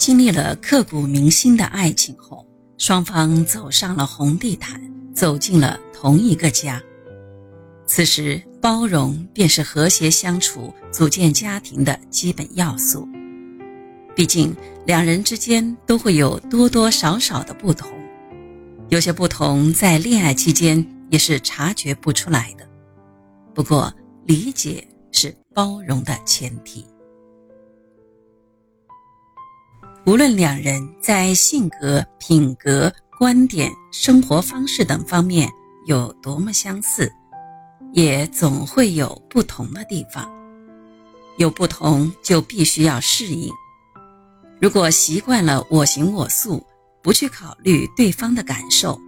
经历了刻骨铭心的爱情后，双方走上了红地毯，走进了同一个家。此时，包容便是和谐相处、组建家庭的基本要素。毕竟，两人之间都会有多多少少的不同，有些不同在恋爱期间也是察觉不出来的。不过，理解是包容的前提。无论两人在性格、品格、观点、生活方式等方面有多么相似，也总会有不同的地方。有不同，就必须要适应。如果习惯了我行我素，不去考虑对方的感受，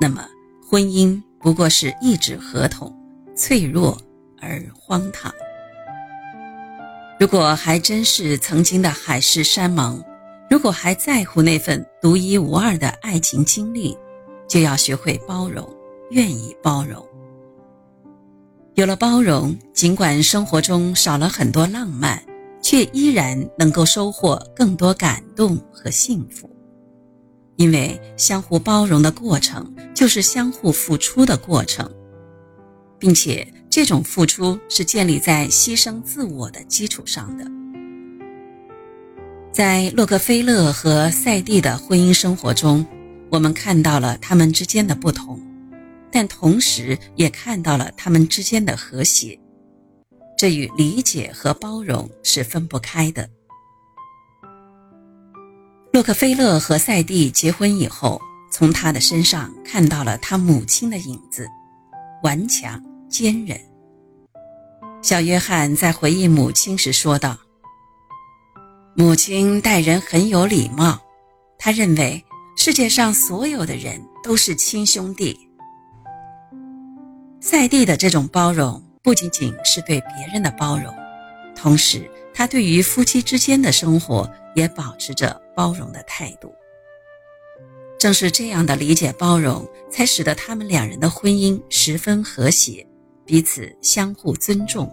那么婚姻不过是一纸合同，脆弱而荒唐。如果还真是曾经的海誓山盟，如果还在乎那份独一无二的爱情经历，就要学会包容，愿意包容。有了包容，尽管生活中少了很多浪漫。却依然能够收获更多感动和幸福，因为相互包容的过程就是相互付出的过程，并且这种付出是建立在牺牲自我的基础上的。在洛克菲勒和赛蒂的婚姻生活中，我们看到了他们之间的不同，但同时也看到了他们之间的和谐。这与理解和包容是分不开的。洛克菲勒和赛蒂结婚以后，从他的身上看到了他母亲的影子，顽强坚韧。小约翰在回忆母亲时说道：“母亲待人很有礼貌，他认为世界上所有的人都是亲兄弟。”赛蒂的这种包容。不仅仅是对别人的包容，同时他对于夫妻之间的生活也保持着包容的态度。正是这样的理解包容，才使得他们两人的婚姻十分和谐，彼此相互尊重，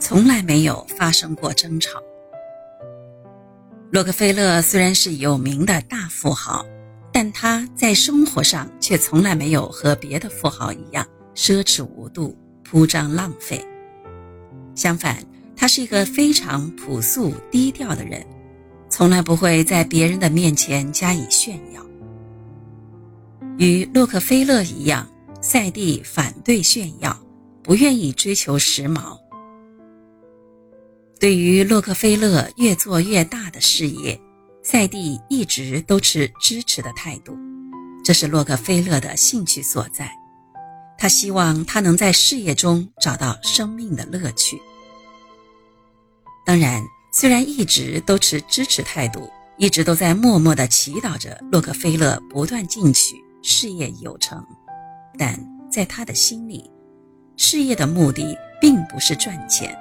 从来没有发生过争吵。洛克菲勒虽然是有名的大富豪，但他在生活上却从来没有和别的富豪一样奢侈无度。铺张浪费，相反，他是一个非常朴素低调的人，从来不会在别人的面前加以炫耀。与洛克菲勒一样，赛蒂反对炫耀，不愿意追求时髦。对于洛克菲勒越做越大的事业，赛蒂一直都持支持的态度，这是洛克菲勒的兴趣所在。他希望他能在事业中找到生命的乐趣。当然，虽然一直都持支持态度，一直都在默默的祈祷着洛克菲勒不断进取，事业有成，但在他的心里，事业的目的并不是赚钱。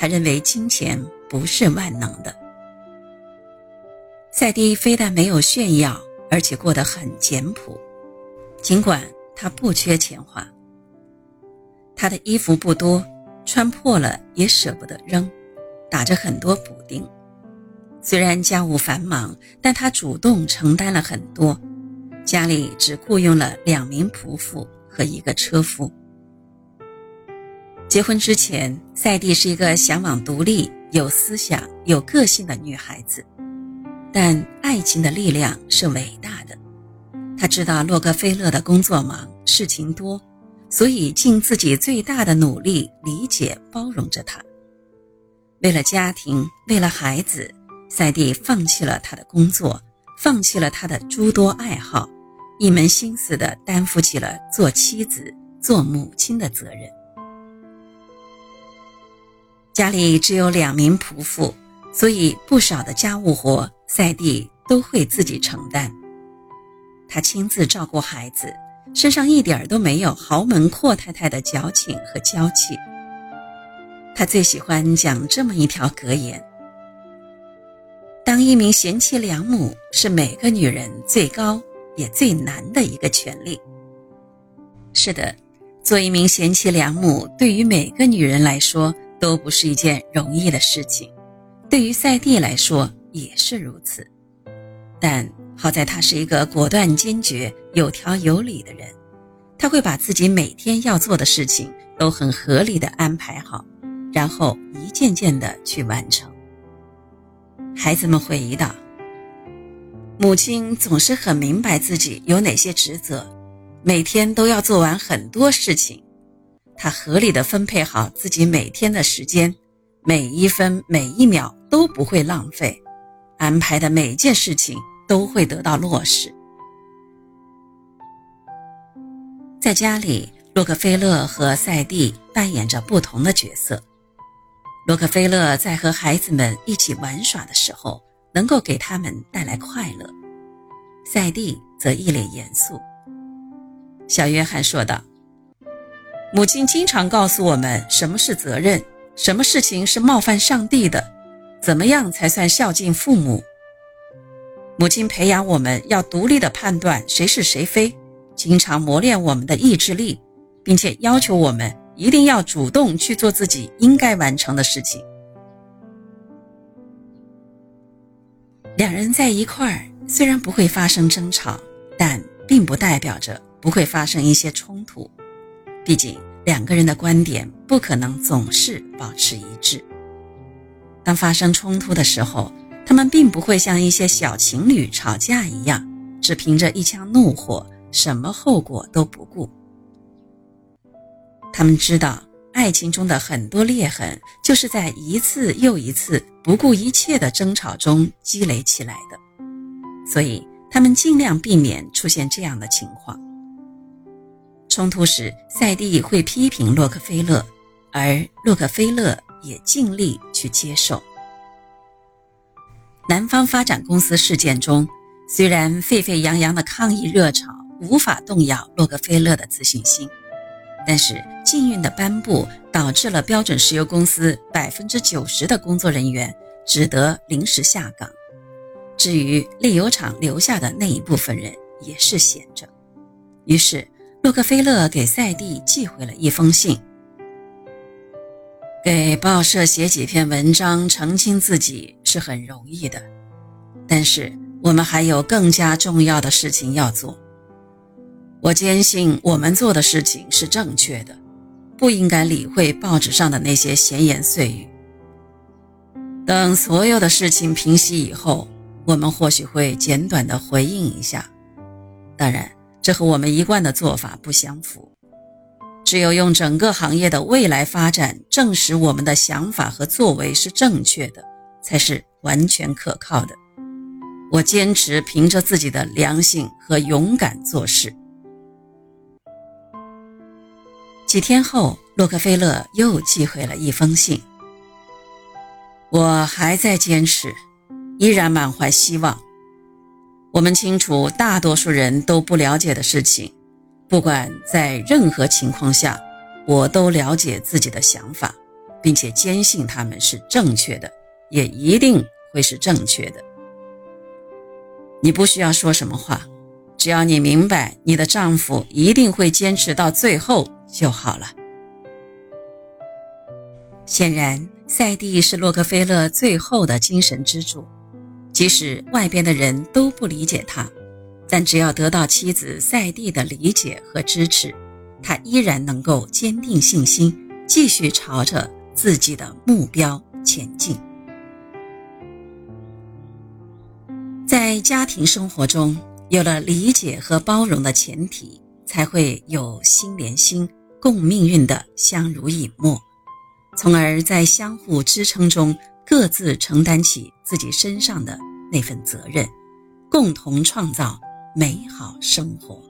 他认为金钱不是万能的。赛迪非但没有炫耀，而且过得很简朴，尽管。他不缺钱花，他的衣服不多，穿破了也舍不得扔，打着很多补丁。虽然家务繁忙，但他主动承担了很多。家里只雇佣了两名仆妇和一个车夫。结婚之前，赛蒂是一个向往独立、有思想、有个性的女孩子，但爱情的力量是伟大的。她知道洛克菲勒的工作忙，事情多，所以尽自己最大的努力理解包容着他。为了家庭，为了孩子，赛蒂放弃了他的工作，放弃了他的诸多爱好，一门心思地担负起了做妻子、做母亲的责任。家里只有两名仆妇，所以不少的家务活赛蒂都会自己承担。他亲自照顾孩子，身上一点都没有豪门阔太太的矫情和娇气。他最喜欢讲这么一条格言：“当一名贤妻良母是每个女人最高也最难的一个权利。”是的，做一名贤妻良母对于每个女人来说都不是一件容易的事情，对于赛蒂来说也是如此。但好在他是一个果断坚决、有条有理的人，他会把自己每天要做的事情都很合理的安排好，然后一件件的去完成。孩子们回忆道：“母亲总是很明白自己有哪些职责，每天都要做完很多事情。他合理的分配好自己每天的时间，每一分每一秒都不会浪费，安排的每件事情都会得到落实。在家里，洛克菲勒和赛蒂扮演着不同的角色。”洛克菲勒在和孩子们一起玩耍的时候，能够给他们带来快乐；赛蒂则一脸严肃。小约翰说道：“母亲经常告诉我们什么是责任，什么事情是冒犯上帝的，怎么样才算孝敬父母。母亲培养我们要独立的判断谁是谁非，经常磨练我们的意志力，并且要求我们。”一定要主动去做自己应该完成的事情。两人在一块儿，虽然不会发生争吵，但并不代表着不会发生一些冲突。毕竟两个人的观点不可能总是保持一致。当发生冲突的时候，他们并不会像一些小情侣吵架一样，只凭着一腔怒火，什么后果都不顾。他们知道，爱情中的很多裂痕，就是在一次又一次不顾一切的争吵中积累起来的，所以他们尽量避免出现这样的情况。冲突时，赛蒂会批评洛克菲勒，而洛克菲勒也尽力去接受。南方发展公司事件中，虽然沸沸扬扬的抗议热潮无法动摇洛克菲勒的自信心。但是禁运的颁布导致了标准石油公司百分之九十的工作人员只得临时下岗，至于炼油厂留下的那一部分人也是闲着。于是洛克菲勒给赛蒂寄回了一封信，给报社写几篇文章澄清自己是很容易的，但是我们还有更加重要的事情要做。我坚信我们做的事情是正确的，不应该理会报纸上的那些闲言碎语。等所有的事情平息以后，我们或许会简短的回应一下。当然，这和我们一贯的做法不相符。只有用整个行业的未来发展证实我们的想法和作为是正确的，才是完全可靠的。我坚持凭着自己的良心和勇敢做事。几天后，洛克菲勒又寄回了一封信。我还在坚持，依然满怀希望。我们清楚，大多数人都不了解的事情，不管在任何情况下，我都了解自己的想法，并且坚信他们是正确的，也一定会是正确的。你不需要说什么话，只要你明白，你的丈夫一定会坚持到最后。就好了。显然，赛蒂是洛克菲勒最后的精神支柱。即使外边的人都不理解他，但只要得到妻子赛蒂的理解和支持，他依然能够坚定信心，继续朝着自己的目标前进。在家庭生活中，有了理解和包容的前提，才会有心连心。共命运的相濡以沫，从而在相互支撑中各自承担起自己身上的那份责任，共同创造美好生活。